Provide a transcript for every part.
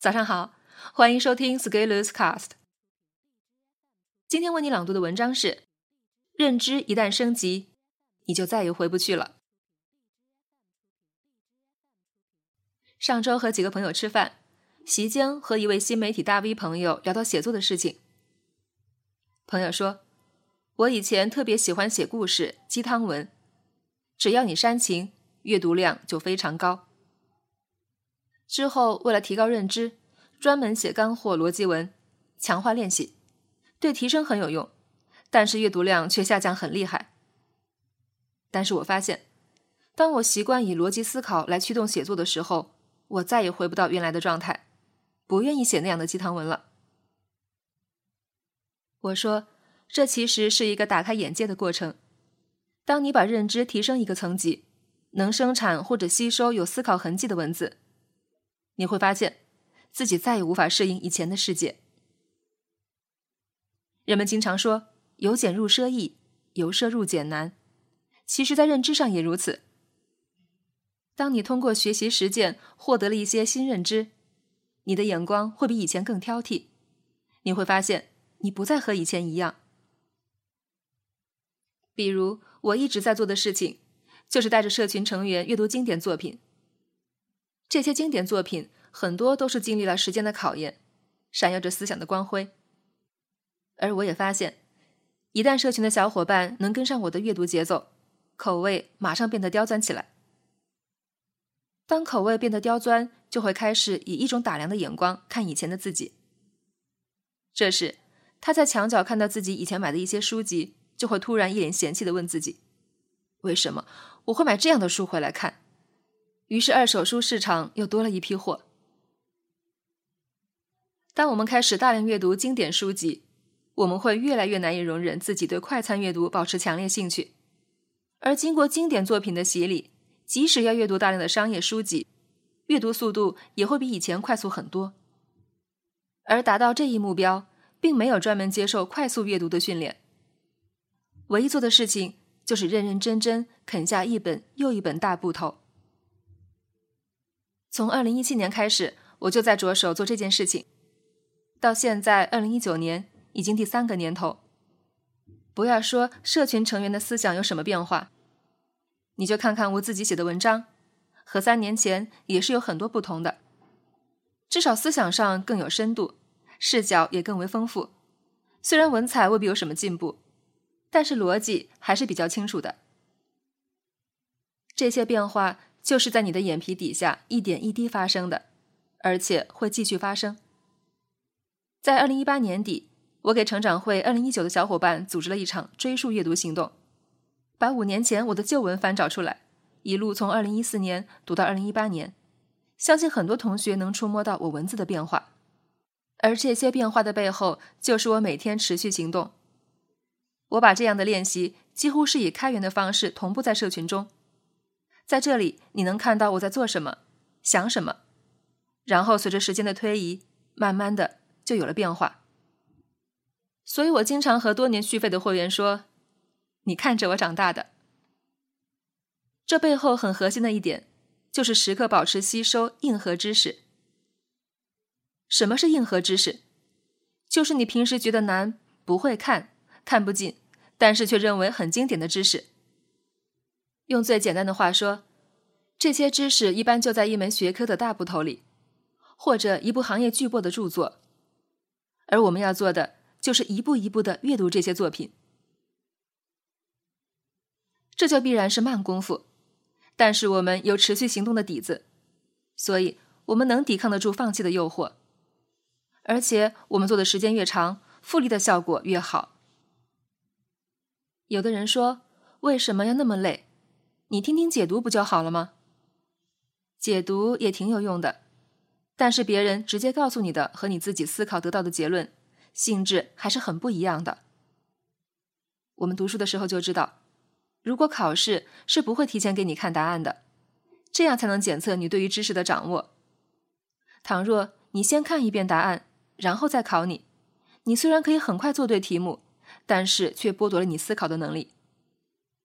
早上好，欢迎收听 Scaleus Cast。今天为你朗读的文章是：认知一旦升级，你就再也回不去了。上周和几个朋友吃饭，席间和一位新媒体大 V 朋友聊到写作的事情。朋友说：“我以前特别喜欢写故事、鸡汤文，只要你煽情，阅读量就非常高。”之后，为了提高认知，专门写干货逻辑文，强化练习，对提升很有用，但是阅读量却下降很厉害。但是我发现，当我习惯以逻辑思考来驱动写作的时候，我再也回不到原来的状态，不愿意写那样的鸡汤文了。我说，这其实是一个打开眼界的过程。当你把认知提升一个层级，能生产或者吸收有思考痕迹的文字。你会发现，自己再也无法适应以前的世界。人们经常说“由俭入奢易，由奢入俭难”，其实，在认知上也如此。当你通过学习实践获得了一些新认知，你的眼光会比以前更挑剔。你会发现，你不再和以前一样。比如，我一直在做的事情，就是带着社群成员阅读经典作品。这些经典作品很多都是经历了时间的考验，闪耀着思想的光辉。而我也发现，一旦社群的小伙伴能跟上我的阅读节奏，口味马上变得刁钻起来。当口味变得刁钻，就会开始以一种打量的眼光看以前的自己。这时，他在墙角看到自己以前买的一些书籍，就会突然一脸嫌弃的问自己：“为什么我会买这样的书回来看？”于是，二手书市场又多了一批货。当我们开始大量阅读经典书籍，我们会越来越难以容忍自己对快餐阅读保持强烈兴趣。而经过经典作品的洗礼，即使要阅读大量的商业书籍，阅读速度也会比以前快速很多。而达到这一目标，并没有专门接受快速阅读的训练，唯一做的事情就是认认真真啃下一本又一本大部头。从二零一七年开始，我就在着手做这件事情。到现在，二零一九年已经第三个年头。不要说社群成员的思想有什么变化，你就看看我自己写的文章，和三年前也是有很多不同的。至少思想上更有深度，视角也更为丰富。虽然文采未必有什么进步，但是逻辑还是比较清楚的。这些变化。就是在你的眼皮底下一点一滴发生的，而且会继续发生。在二零一八年底，我给成长会二零一九的小伙伴组织了一场追溯阅读行动，把五年前我的旧文翻找出来，一路从二零一四年读到二零一八年，相信很多同学能触摸到我文字的变化，而这些变化的背后，就是我每天持续行动。我把这样的练习几乎是以开源的方式同步在社群中。在这里，你能看到我在做什么，想什么，然后随着时间的推移，慢慢的就有了变化。所以我经常和多年续费的会员说：“你看着我长大的。”这背后很核心的一点，就是时刻保持吸收硬核知识。什么是硬核知识？就是你平时觉得难、不会看、看不进，但是却认为很经典的知识。用最简单的话说，这些知识一般就在一门学科的大部头里，或者一部行业巨擘的著作，而我们要做的就是一步一步的阅读这些作品，这就必然是慢功夫，但是我们有持续行动的底子，所以我们能抵抗得住放弃的诱惑，而且我们做的时间越长，复利的效果越好。有的人说，为什么要那么累？你听听解读不就好了吗？解读也挺有用的，但是别人直接告诉你的和你自己思考得到的结论性质还是很不一样的。我们读书的时候就知道，如果考试是不会提前给你看答案的，这样才能检测你对于知识的掌握。倘若你先看一遍答案，然后再考你，你虽然可以很快做对题目，但是却剥夺了你思考的能力。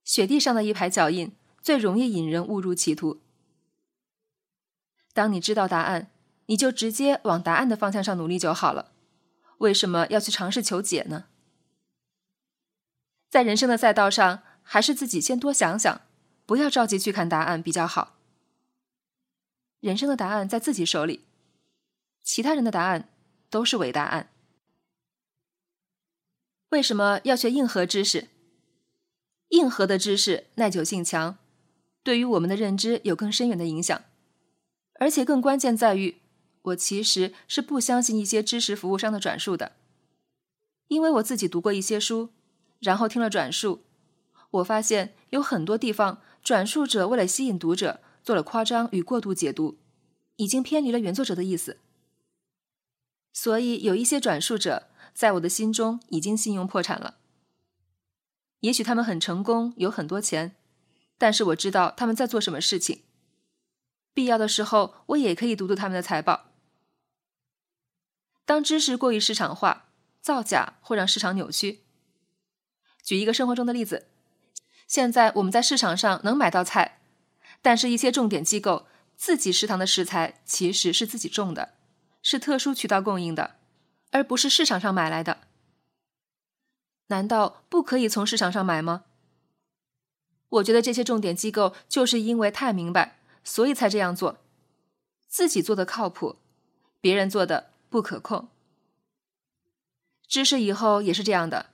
雪地上的一排脚印。最容易引人误入歧途。当你知道答案，你就直接往答案的方向上努力就好了。为什么要去尝试求解呢？在人生的赛道上，还是自己先多想想，不要着急去看答案比较好。人生的答案在自己手里，其他人的答案都是伪答案。为什么要学硬核知识？硬核的知识耐久性强，对于我们的认知有更深远的影响，而且更关键在于。我其实是不相信一些知识服务商的转述的，因为我自己读过一些书，然后听了转述，我发现有很多地方转述者为了吸引读者做了夸张与过度解读，已经偏离了原作者的意思。所以有一些转述者在我的心中已经信用破产了。也许他们很成功，有很多钱，但是我知道他们在做什么事情。必要的时候，我也可以读读他们的财报。当知识过于市场化，造假会让市场扭曲。举一个生活中的例子：现在我们在市场上能买到菜，但是一些重点机构自己食堂的食材其实是自己种的，是特殊渠道供应的，而不是市场上买来的。难道不可以从市场上买吗？我觉得这些重点机构就是因为太明白，所以才这样做。自己做的靠谱，别人做的。不可控。知识以后也是这样的。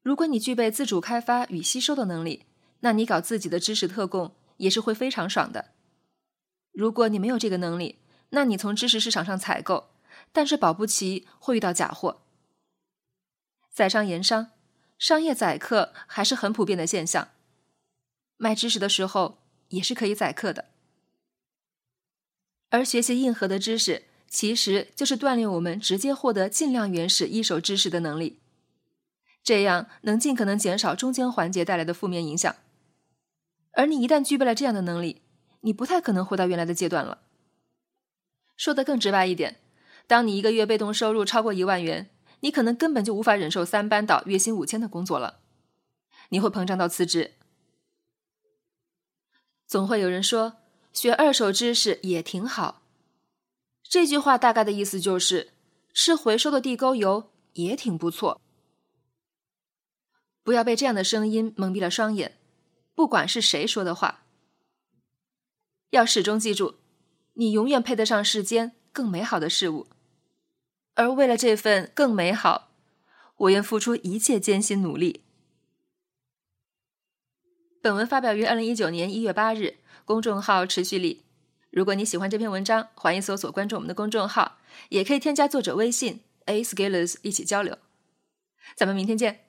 如果你具备自主开发与吸收的能力，那你搞自己的知识特供也是会非常爽的。如果你没有这个能力，那你从知识市场上采购，但是保不齐会遇到假货。在商言商，商业宰客还是很普遍的现象。卖知识的时候也是可以宰客的。而学习硬核的知识。其实就是锻炼我们直接获得尽量原始一手知识的能力，这样能尽可能减少中间环节带来的负面影响。而你一旦具备了这样的能力，你不太可能回到原来的阶段了。说的更直白一点，当你一个月被动收入超过一万元，你可能根本就无法忍受三班倒、月薪五千的工作了，你会膨胀到辞职。总会有人说，学二手知识也挺好。这句话大概的意思就是，吃回收的地沟油也挺不错。不要被这样的声音蒙蔽了双眼，不管是谁说的话，要始终记住，你永远配得上世间更美好的事物。而为了这份更美好，我愿付出一切艰辛努力。本文发表于二零一九年一月八日，公众号持续力。如果你喜欢这篇文章，欢迎搜索关注我们的公众号，也可以添加作者微信 a scalers 一起交流。咱们明天见。